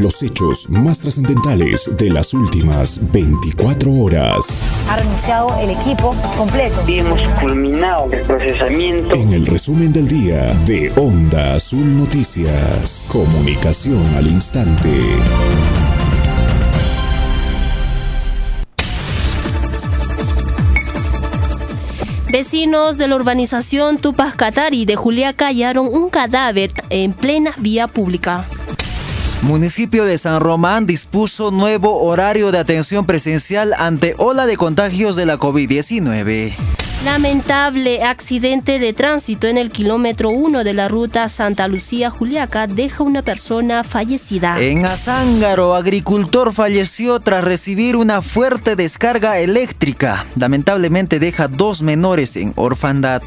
Los hechos más trascendentales de las últimas 24 horas. Ha renunciado el equipo completo. Y hemos culminado el procesamiento. En el resumen del día de Onda Azul Noticias. Comunicación al instante. Vecinos de la urbanización Tupac Katari de Juliaca hallaron un cadáver en plena vía pública. Municipio de San Román dispuso nuevo horario de atención presencial ante ola de contagios de la COVID-19. Lamentable accidente de tránsito en el kilómetro 1 de la ruta Santa Lucía-Juliaca deja una persona fallecida. En Azángaro, agricultor falleció tras recibir una fuerte descarga eléctrica. Lamentablemente deja dos menores en orfandad.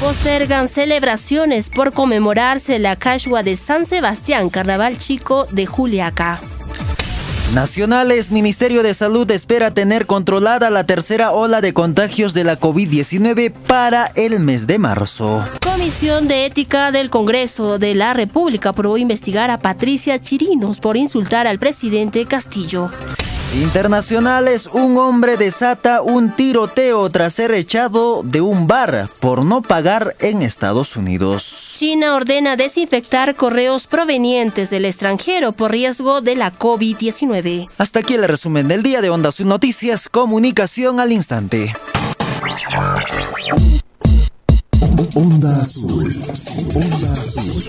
Postergan celebraciones por conmemorarse la Cashua de San Sebastián, Carnaval Chico de Juliaca. Nacionales, Ministerio de Salud espera tener controlada la tercera ola de contagios de la COVID-19 para el mes de marzo. Comisión de Ética del Congreso de la República aprobó investigar a Patricia Chirinos por insultar al presidente Castillo. Internacionales, un hombre desata un tiroteo tras ser echado de un bar por no pagar en Estados Unidos. China ordena desinfectar correos provenientes del extranjero por riesgo de la COVID-19. Hasta aquí el resumen del día de Onda Azul Noticias, comunicación al instante. Onda Azul. Onda Azul.